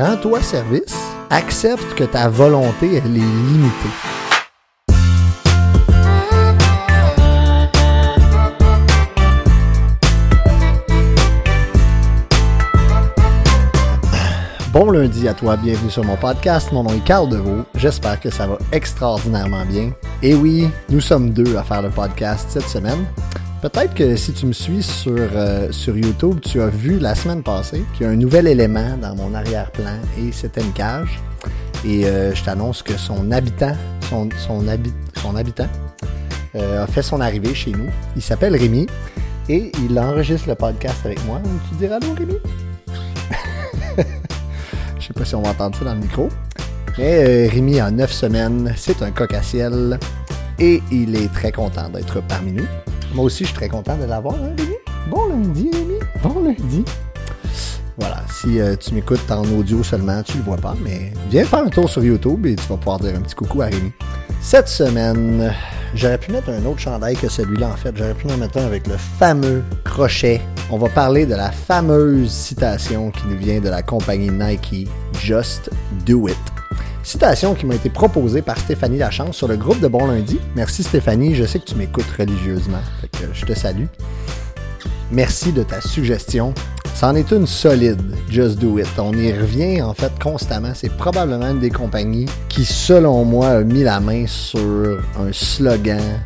rends-toi service, accepte que ta volonté, elle est limitée. Bon lundi à toi, bienvenue sur mon podcast. Mon nom est Carl Deveau. J'espère que ça va extraordinairement bien. Et oui, nous sommes deux à faire le podcast cette semaine. Peut-être que si tu me suis sur, euh, sur YouTube, tu as vu la semaine passée qu'il y a un nouvel élément dans mon arrière-plan et c'était une cage. Et euh, je t'annonce que son habitant, son, habitant euh, a fait son arrivée chez nous. Il s'appelle Rémi et il enregistre le podcast avec moi. Tu diras allô Rémi? Je sais pas si on va entendre ça dans le micro. Mais Rémi, en neuf semaines, c'est un coq à ciel et il est très content d'être parmi nous. Moi aussi, je suis très content de l'avoir, hein, Rémi? Bon lundi, Rémi! Bon lundi! Voilà, si euh, tu m'écoutes en audio seulement, tu le vois pas, mais viens faire un tour sur YouTube et tu vas pouvoir dire un petit coucou à Rémi. Cette semaine, j'aurais pu mettre un autre chandail que celui-là en fait. J'aurais pu en mettre un avec le fameux crochet. On va parler de la fameuse citation qui nous vient de la compagnie Nike, Just Do It. Citation qui m'a été proposée par Stéphanie Lachance sur le groupe de Bon Lundi. Merci Stéphanie, je sais que tu m'écoutes religieusement, je te salue. Merci de ta suggestion. C'en est une solide, Just Do It. On y revient en fait constamment. C'est probablement une des compagnies qui, selon moi, a mis la main sur un slogan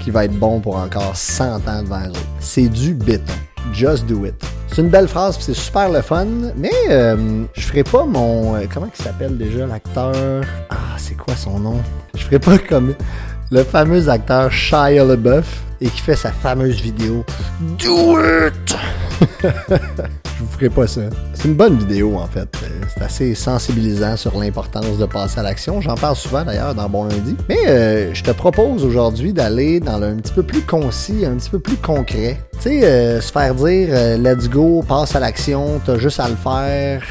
qui va être bon pour encore 100 ans devant eux. C'est du béton. Just Do It. C'est une belle phrase, c'est super le fun, mais euh, je ferai pas mon... Euh, comment il s'appelle déjà l'acteur? Ah, c'est quoi son nom? Je ferai pas comme le fameux acteur Shia LaBeouf et qui fait sa fameuse vidéo Do It! vous ferai pas ça. C'est une bonne vidéo en fait. C'est assez sensibilisant sur l'importance de passer à l'action. J'en parle souvent d'ailleurs dans Bon Lundi. Mais euh, je te propose aujourd'hui d'aller dans le un petit peu plus concis, un petit peu plus concret. Tu sais, euh, se faire dire euh, let's go, passe à l'action, t'as juste à le faire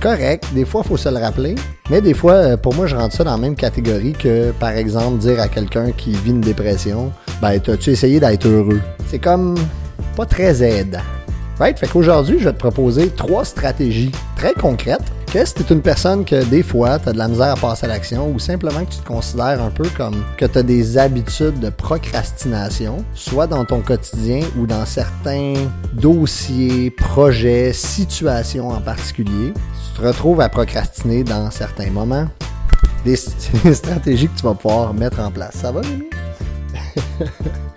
correct. Des fois, il faut se le rappeler. Mais des fois, pour moi, je rentre ça dans la même catégorie que, par exemple, dire à quelqu'un qui vit une dépression, ben, t'as-tu essayé d'être heureux? C'est comme pas très aidant. Right? Fait qu'aujourd'hui, je vais te proposer trois stratégies très concrètes que si tu une personne que des fois, tu as de la misère à passer à l'action ou simplement que tu te considères un peu comme que tu as des habitudes de procrastination, soit dans ton quotidien ou dans certains dossiers, projets, situations en particulier, tu te retrouves à procrastiner dans certains moments, des, stratégies que tu vas pouvoir mettre en place. Ça va, Rémi?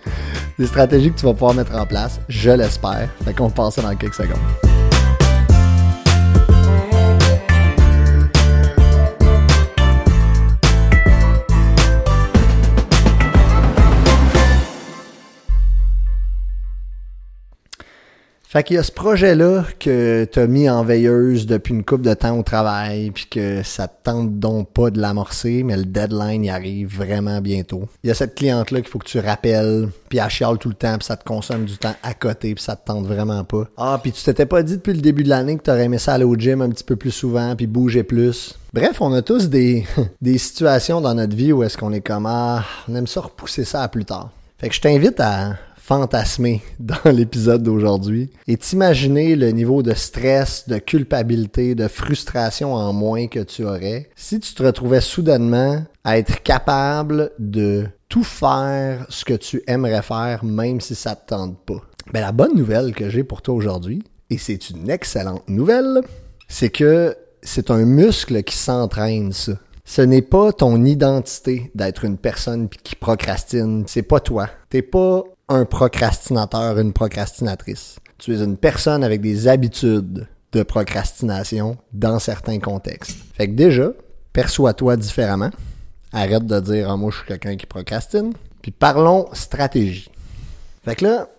des stratégies que tu vas pouvoir mettre en place, je l'espère. Fait qu'on passe ça dans quelques secondes. Fait qu'il y a ce projet-là que tu as mis en veilleuse depuis une couple de temps au travail, puis que ça te tente donc pas de l'amorcer, mais le deadline y arrive vraiment bientôt. Il y a cette cliente-là qu'il faut que tu rappelles, puis elle chiale tout le temps, puis ça te consomme du temps à côté, puis ça te tente vraiment pas. Ah, puis tu t'étais pas dit depuis le début de l'année que tu aurais aimé ça aller au gym un petit peu plus souvent, puis bouger plus. Bref, on a tous des, des situations dans notre vie où est-ce qu'on est comme, ah, on aime ça repousser ça à plus tard. Fait que je t'invite à fantasmer dans l'épisode d'aujourd'hui et t'imaginer le niveau de stress, de culpabilité, de frustration en moins que tu aurais si tu te retrouvais soudainement à être capable de tout faire ce que tu aimerais faire même si ça te tente pas. Ben, la bonne nouvelle que j'ai pour toi aujourd'hui, et c'est une excellente nouvelle, c'est que c'est un muscle qui s'entraîne ça. Ce n'est pas ton identité d'être une personne qui procrastine, c'est pas toi. T'es pas un procrastinateur, une procrastinatrice. Tu es une personne avec des habitudes de procrastination dans certains contextes. Fait que déjà, perçois-toi différemment. Arrête de dire ah, moi je suis quelqu'un qui procrastine. Puis parlons stratégie. Fait que là,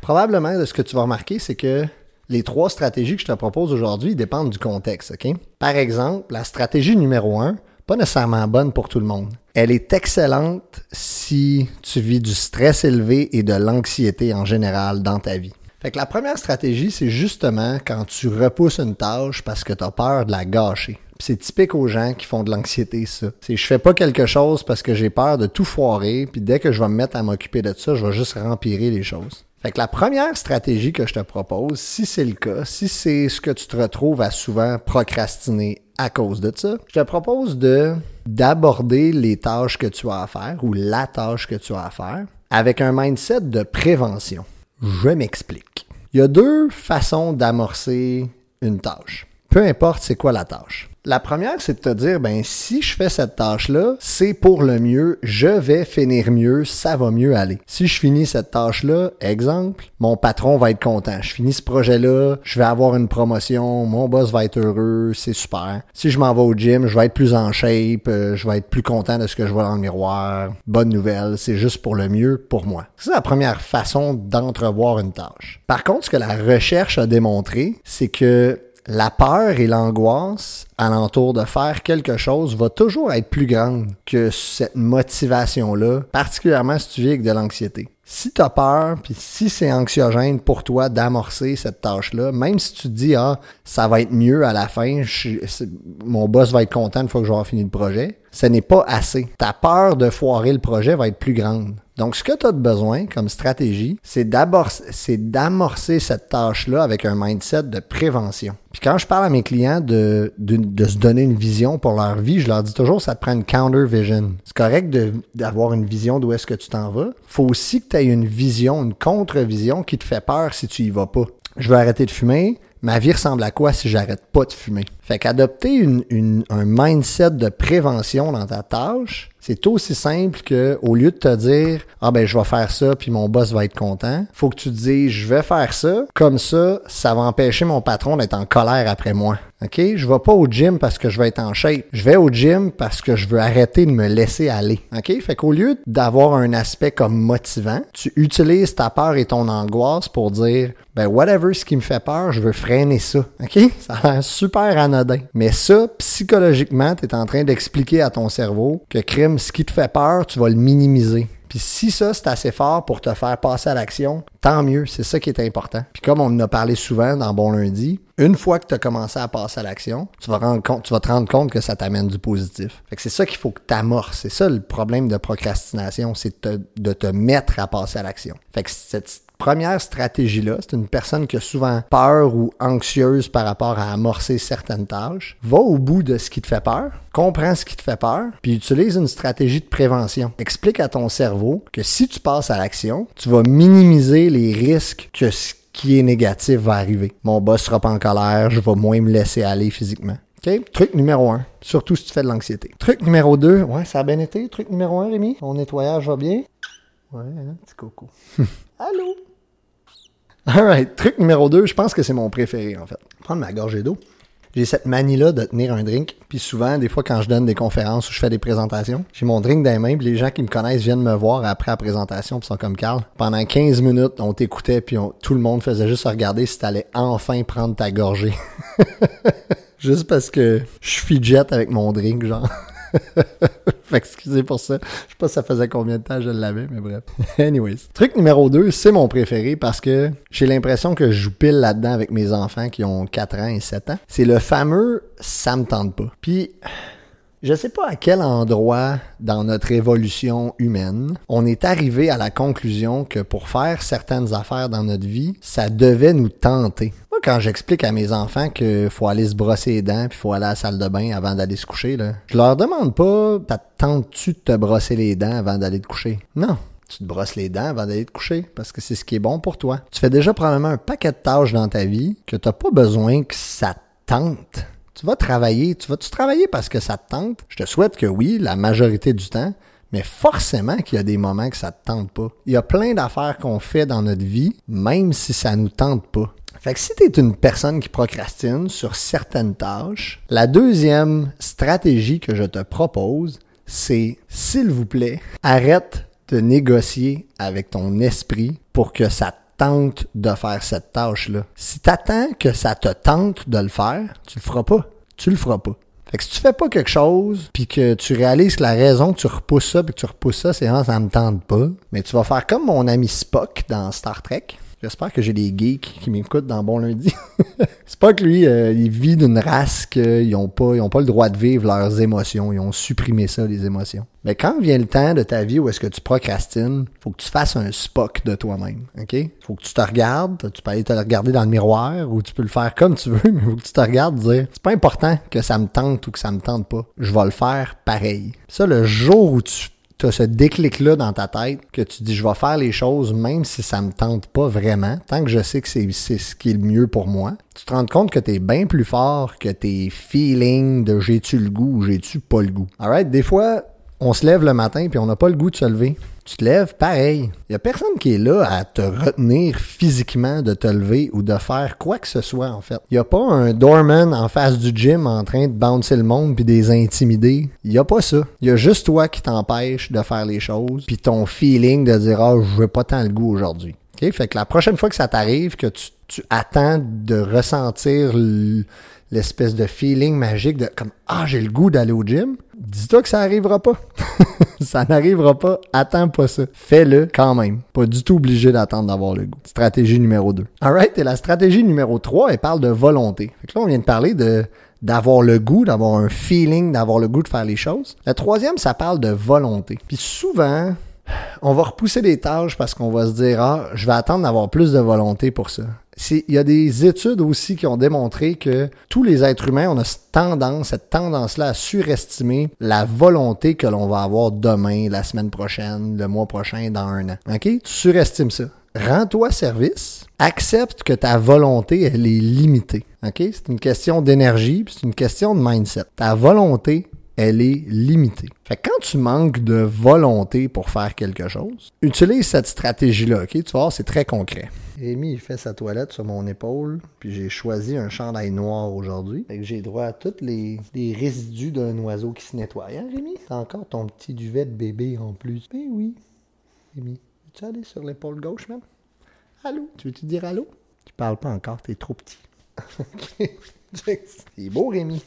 probablement de ce que tu vas remarquer, c'est que les trois stratégies que je te propose aujourd'hui dépendent du contexte, OK? Par exemple, la stratégie numéro un, pas nécessairement bonne pour tout le monde. Elle est excellente si tu vis du stress élevé et de l'anxiété en général dans ta vie. Fait que la première stratégie, c'est justement quand tu repousses une tâche parce que tu as peur de la gâcher. C'est typique aux gens qui font de l'anxiété, ça. C'est je fais pas quelque chose parce que j'ai peur de tout foirer, puis dès que je vais me mettre à m'occuper de ça, je vais juste rempirer les choses. Fait que la première stratégie que je te propose, si c'est le cas, si c'est ce que tu te retrouves à souvent procrastiner à cause de ça, je te propose de d'aborder les tâches que tu as à faire ou la tâche que tu as à faire avec un mindset de prévention. Je m'explique. Il y a deux façons d'amorcer une tâche. Peu importe c'est quoi la tâche. La première, c'est de te dire, ben, si je fais cette tâche-là, c'est pour le mieux, je vais finir mieux, ça va mieux aller. Si je finis cette tâche-là, exemple, mon patron va être content. Je finis ce projet-là, je vais avoir une promotion, mon boss va être heureux, c'est super. Si je m'en vais au gym, je vais être plus en shape, euh, je vais être plus content de ce que je vois dans le miroir. Bonne nouvelle, c'est juste pour le mieux pour moi. C'est la première façon d'entrevoir une tâche. Par contre, ce que la recherche a démontré, c'est que la peur et l'angoisse alentour de faire quelque chose va toujours être plus grande que cette motivation-là, particulièrement si tu vis avec de l'anxiété. Si tu as peur, puis si c'est anxiogène pour toi d'amorcer cette tâche-là, même si tu te dis, ah, ça va être mieux à la fin, mon boss va être content une fois que j'aurai fini le projet, ce n'est pas assez. Ta peur de foirer le projet va être plus grande. Donc, ce que tu as besoin comme stratégie, c'est d'amorcer cette tâche-là avec un mindset de prévention. Puis quand je parle à mes clients de, de, se donner une vision pour leur vie, je leur dis toujours, ça te prend une counter vision. C'est correct d'avoir une vision d'où est-ce que tu t'en vas. faut aussi que tu une vision, une contre-vision qui te fait peur si tu y vas pas. Je veux arrêter de fumer ma vie ressemble à quoi si j'arrête pas de fumer? Fait qu'adopter une, un mindset de prévention dans ta tâche, c'est aussi simple que au lieu de te dire ah ben je vais faire ça puis mon boss va être content, faut que tu te dises je vais faire ça, comme ça ça va empêcher mon patron d'être en colère après moi. OK, je vais pas au gym parce que je vais être en shape. Je vais au gym parce que je veux arrêter de me laisser aller. OK, fait qu'au lieu d'avoir un aspect comme motivant, tu utilises ta peur et ton angoisse pour dire ben whatever ce qui me fait peur, je veux freiner ça. OK? Ça a l'air super anodin. Mais ça, psychologiquement, tu es en train d'expliquer à ton cerveau que crime, ce qui te fait peur, tu vas le minimiser. Puis si ça, c'est assez fort pour te faire passer à l'action, tant mieux, c'est ça qui est important. Puis comme on en a parlé souvent dans Bon Lundi, une fois que tu as commencé à passer à l'action, tu vas te rendre compte que ça t'amène du positif. Fait que c'est ça qu'il faut que tu amorces. C'est ça le problème de procrastination, c'est de te mettre à passer à l'action. Fait que première stratégie-là, c'est une personne qui a souvent peur ou anxieuse par rapport à amorcer certaines tâches, va au bout de ce qui te fait peur, comprends ce qui te fait peur, puis utilise une stratégie de prévention. Explique à ton cerveau que si tu passes à l'action, tu vas minimiser les risques que ce qui est négatif va arriver. Mon boss sera pas en colère, je vais moins me laisser aller physiquement. OK? Truc numéro un, surtout si tu fais de l'anxiété. Truc numéro deux, ouais, ça a bien été. Truc numéro un, Rémi, ton nettoyage va bien? Ouais, hein, petit coco. Allô? Alright, truc numéro 2, je pense que c'est mon préféré en fait. Prendre ma gorgée d'eau. J'ai cette manie-là de tenir un drink. Puis souvent, des fois, quand je donne des conférences ou je fais des présentations, j'ai mon drink dans les mains. Puis les gens qui me connaissent viennent me voir après la présentation. Puis sont comme Carl. Pendant 15 minutes, on t'écoutait. Puis tout le monde faisait juste regarder si t'allais enfin prendre ta gorgée. juste parce que je suis jet avec mon drink, genre. excusez pour ça. Je sais pas ça faisait combien de temps je l'avais, mais bref. Anyways. Truc numéro 2, c'est mon préféré parce que j'ai l'impression que je joue pile là-dedans avec mes enfants qui ont 4 ans et 7 ans. C'est le fameux ça me tente pas. Puis je sais pas à quel endroit dans notre évolution humaine on est arrivé à la conclusion que pour faire certaines affaires dans notre vie, ça devait nous tenter. Quand j'explique à mes enfants qu'il faut aller se brosser les dents puis faut aller à la salle de bain avant d'aller se coucher, là, je leur demande pas, tentes-tu de te brosser les dents avant d'aller te coucher? Non. Tu te brosses les dents avant d'aller te coucher parce que c'est ce qui est bon pour toi. Tu fais déjà probablement un paquet de tâches dans ta vie que t'as pas besoin que ça tente tu vas travailler, tu vas-tu travailler parce que ça te tente? Je te souhaite que oui, la majorité du temps, mais forcément qu'il y a des moments que ça te tente pas. Il y a plein d'affaires qu'on fait dans notre vie, même si ça nous tente pas. Fait que si tu es une personne qui procrastine sur certaines tâches, la deuxième stratégie que je te propose, c'est, s'il vous plaît, arrête de négocier avec ton esprit pour que ça tente de faire cette tâche-là. Si t'attends que ça te tente de le faire, tu le feras pas. Tu le feras pas. Fait que si tu fais pas quelque chose, puis que tu réalises que la raison que tu repousses ça, puis que tu repousses ça, c'est ah, ça me tente pas, mais tu vas faire comme mon ami Spock dans Star Trek. J'espère que j'ai des geeks qui m'écoutent dans Bon Lundi. c'est pas que lui, euh, il vit d'une race qu'ils ont pas, ils ont pas le droit de vivre leurs émotions. Ils ont supprimé ça, les émotions. Mais quand vient le temps de ta vie où est-ce que tu procrastines, faut que tu fasses un Spock de toi-même, ok? Faut que tu te regardes, tu peux aller te regarder dans le miroir ou tu peux le faire comme tu veux, mais faut que tu te regardes dire, c'est pas important que ça me tente ou que ça me tente pas. Je vais le faire pareil. Ça, le jour où tu tu as ce déclic-là dans ta tête que tu dis je vais faire les choses même si ça me tente pas vraiment, tant que je sais que c'est ce qui est le mieux pour moi, tu te rends compte que tu es bien plus fort que tes feelings de j'ai-tu le goût ou j'ai-tu pas le goût. Alright, des fois, on se lève le matin puis on n'a pas le goût de se lever tu te lèves pareil. Il y a personne qui est là à te retenir physiquement de te lever ou de faire quoi que ce soit en fait. Il y a pas un doorman en face du gym en train de bouncer le monde puis des intimider. Il y a pas ça. Il y a juste toi qui t'empêche de faire les choses puis ton feeling de dire ah je veux pas tant le goût aujourd'hui. OK, fait que la prochaine fois que ça t'arrive que tu, tu attends de ressentir l'espèce de feeling magique de comme ah j'ai le goût d'aller au gym, dis-toi que ça arrivera pas. ça n'arrivera pas. Attends pas ça. Fais-le quand même. Pas du tout obligé d'attendre d'avoir le goût. Stratégie numéro 2. Alright, et la stratégie numéro 3, elle parle de volonté. Fait que là, on vient de parler de d'avoir le goût, d'avoir un feeling, d'avoir le goût de faire les choses. La troisième, ça parle de volonté. Puis souvent, on va repousser des tâches parce qu'on va se dire ah, je vais attendre d'avoir plus de volonté pour ça il y a des études aussi qui ont démontré que tous les êtres humains, on a cette tendance, cette tendance-là à surestimer la volonté que l'on va avoir demain, la semaine prochaine, le mois prochain, dans un an. OK? Tu surestimes ça. Rends-toi service. Accepte que ta volonté, elle est limitée. OK? C'est une question d'énergie, c'est une question de mindset. Ta volonté, elle est limitée. Fait que quand tu manques de volonté pour faire quelque chose, utilise cette stratégie-là, OK? Tu voir, c'est très concret. Rémi, il fait sa toilette sur mon épaule, puis j'ai choisi un chandail noir aujourd'hui. Fait que j'ai droit à tous les, résidus d'un oiseau qui se nettoie. Hein, Rémi? T'as encore ton petit duvet de bébé en plus. Ben oui. Rémi, veux-tu aller sur l'épaule gauche, même? Allô? Tu veux-tu dire allô? Tu parles pas encore, t'es trop petit. c'est beau, Rémi.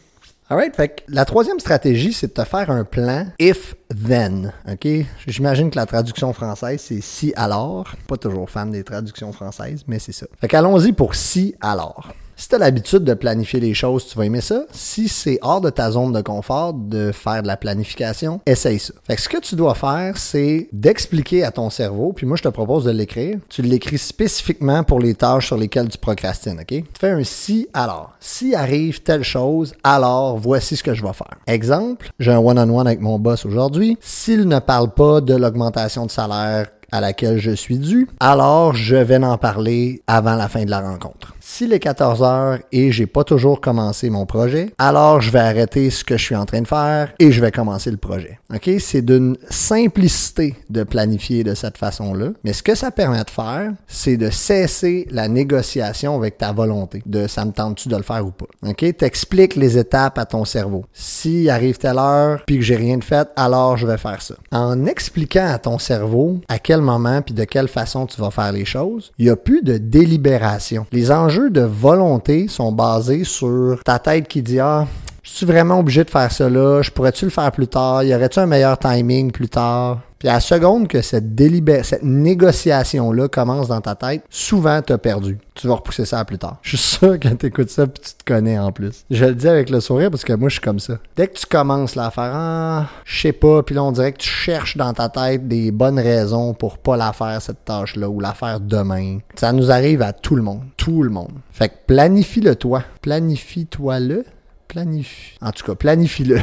Alright, fait la troisième stratégie, c'est de te faire un plan if then. OK? J'imagine que la traduction française, c'est si alors. Pas toujours fan des traductions françaises, mais c'est ça. Fait qu'allons-y pour si alors. Si tu as l'habitude de planifier les choses, tu vas aimer ça. Si c'est hors de ta zone de confort de faire de la planification, essaye ça. Fait que ce que tu dois faire, c'est d'expliquer à ton cerveau, puis moi je te propose de l'écrire. Tu l'écris spécifiquement pour les tâches sur lesquelles tu procrastines, OK? Tu fais un si alors. Si arrive telle chose, alors voici ce que je vais faire. Exemple, j'ai un one-on-one -on -one avec mon boss aujourd'hui. S'il ne parle pas de l'augmentation de salaire à laquelle je suis dû, alors je vais en parler avant la fin de la rencontre. S'il est 14 heures et j'ai pas toujours commencé mon projet, alors je vais arrêter ce que je suis en train de faire et je vais commencer le projet. OK? C'est d'une simplicité de planifier de cette façon-là. Mais ce que ça permet de faire, c'est de cesser la négociation avec ta volonté. De ça me tente-tu de le faire ou pas? OK? T'expliques les étapes à ton cerveau. S'il arrive telle heure puis que j'ai rien de fait, alors je vais faire ça. En expliquant à ton cerveau à quel moment puis de quelle façon tu vas faire les choses, il n'y a plus de délibération. Les enjeux de volonté sont basés sur ta tête qui dit Ah, je suis vraiment obligé de faire cela, je pourrais-tu le faire plus tard, y aurait-tu un meilleur timing plus tard? Puis à la seconde que cette, délibé cette négociation-là commence dans ta tête, souvent t'as perdu. Tu vas repousser ça à plus tard. Je suis sûr que t'écoutes ça puis tu te connais en plus. Je le dis avec le sourire parce que moi je suis comme ça. Dès que tu commences là, à faire ah, je sais pas, puis là on dirait que tu cherches dans ta tête des bonnes raisons pour pas la faire cette tâche-là ou la faire demain. Ça nous arrive à tout le monde. Tout le monde. Fait que planifie-le toi. Planifie-toi-le. Planifie. En tout cas, planifie-le.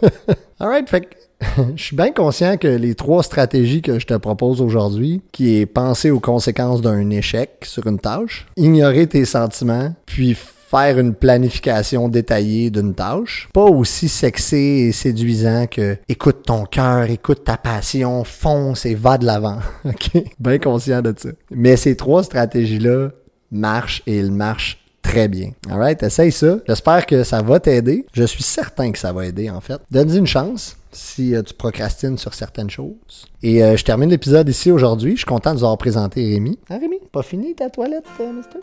Alright, fait je suis bien conscient que les trois stratégies que je te propose aujourd'hui, qui est penser aux conséquences d'un échec sur une tâche, ignorer tes sentiments, puis faire une planification détaillée d'une tâche. Pas aussi sexy et séduisant que écoute ton cœur, écoute ta passion, fonce et va de l'avant. OK? Bien conscient de ça. Mais ces trois stratégies-là marchent et elles marchent très bien. Alright, essaye ça. J'espère que ça va t'aider. Je suis certain que ça va aider en fait. Donne-y une chance si euh, tu procrastines sur certaines choses. Et euh, je termine l'épisode ici aujourd'hui. Je suis content de vous avoir présenté Rémi. Ah Rémi, pas fini ta toilette, euh, mister?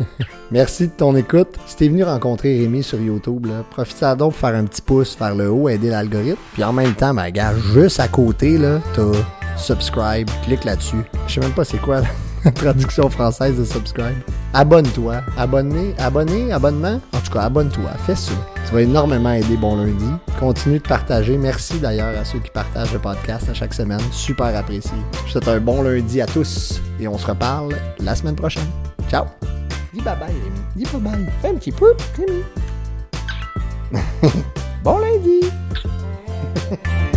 Merci de ton écoute. Si t'es venu rencontrer Rémi sur YouTube, profite-en donc pour faire un petit pouce vers le haut, aider l'algorithme. Puis en même temps, ben, gars, juste à côté, là, t'as subscribe, clique là-dessus. Je sais même pas c'est quoi. traduction française de subscribe. Abonne-toi. Abonné, abonné, abonnement. En tout cas, abonne-toi. Fais ça. Ça va énormément aider Bon Lundi. Continue de partager. Merci d'ailleurs à ceux qui partagent le podcast à chaque semaine. Super apprécié. Je vous souhaite un bon lundi à tous et on se reparle la semaine prochaine. Ciao. Dis bye bye, Dis bye bye. Fais un petit peu, bon lundi.